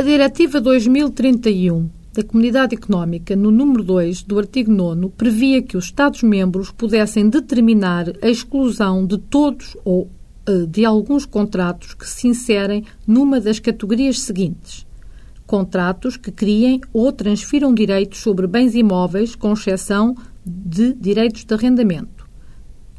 A Diretiva 2031 da Comunidade Económica, no número 2 do artigo 9, previa que os Estados-membros pudessem determinar a exclusão de todos ou eh, de alguns contratos que se inserem numa das categorias seguintes: contratos que criem ou transfiram direitos sobre bens imóveis, com exceção de direitos de arrendamento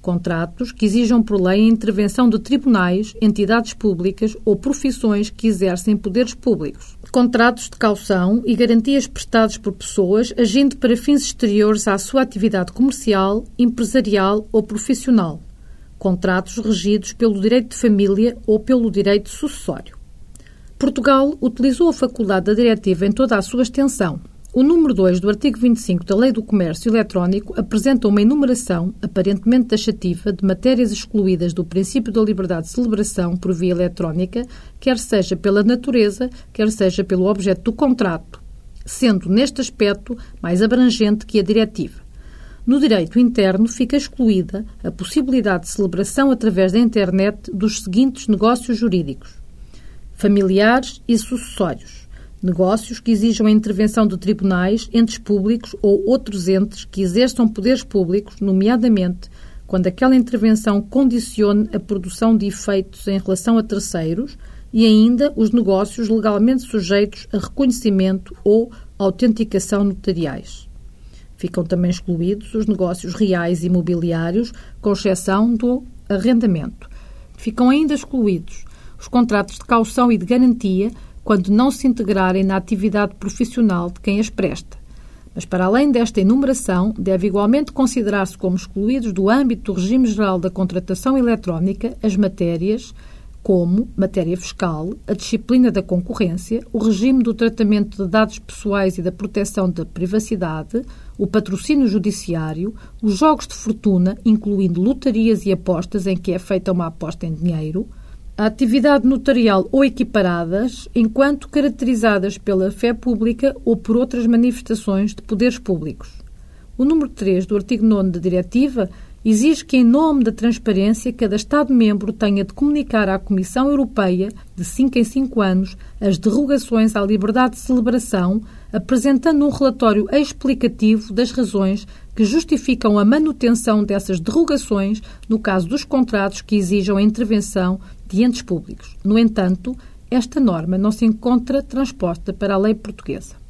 contratos que exijam por lei a intervenção de tribunais, entidades públicas ou profissões que exercem poderes públicos. Contratos de caução e garantias prestados por pessoas agindo para fins exteriores à sua atividade comercial, empresarial ou profissional. Contratos regidos pelo direito de família ou pelo direito sucessório. Portugal utilizou a faculdade da diretiva em toda a sua extensão, o número 2 do artigo 25 da Lei do Comércio Eletrónico apresenta uma enumeração, aparentemente taxativa, de matérias excluídas do princípio da liberdade de celebração por via eletrónica, quer seja pela natureza, quer seja pelo objeto do contrato, sendo, neste aspecto, mais abrangente que a diretiva. No direito interno fica excluída a possibilidade de celebração através da internet dos seguintes negócios jurídicos: familiares e sucessórios negócios que exijam a intervenção de tribunais, entes públicos ou outros entes que exerçam poderes públicos, nomeadamente quando aquela intervenção condicione a produção de efeitos em relação a terceiros e ainda os negócios legalmente sujeitos a reconhecimento ou autenticação notariais. Ficam também excluídos os negócios reais imobiliários, com exceção do arrendamento. Ficam ainda excluídos os contratos de caução e de garantia quando não se integrarem na atividade profissional de quem as presta. Mas, para além desta enumeração, deve igualmente considerar-se como excluídos do âmbito do regime geral da contratação eletrónica as matérias como matéria fiscal, a disciplina da concorrência, o regime do tratamento de dados pessoais e da proteção da privacidade, o patrocínio judiciário, os jogos de fortuna, incluindo lotarias e apostas em que é feita uma aposta em dinheiro, a atividade notarial ou equiparadas, enquanto caracterizadas pela fé pública ou por outras manifestações de poderes públicos. O número 3 do artigo 9 da Diretiva exige que, em nome da transparência, cada Estado-membro tenha de comunicar à Comissão Europeia, de 5 em 5 anos, as derrogações à liberdade de celebração, apresentando um relatório explicativo das razões que justificam a manutenção dessas derrogações no caso dos contratos que exijam a intervenção de entes públicos. No entanto, esta norma não se encontra transposta para a lei portuguesa.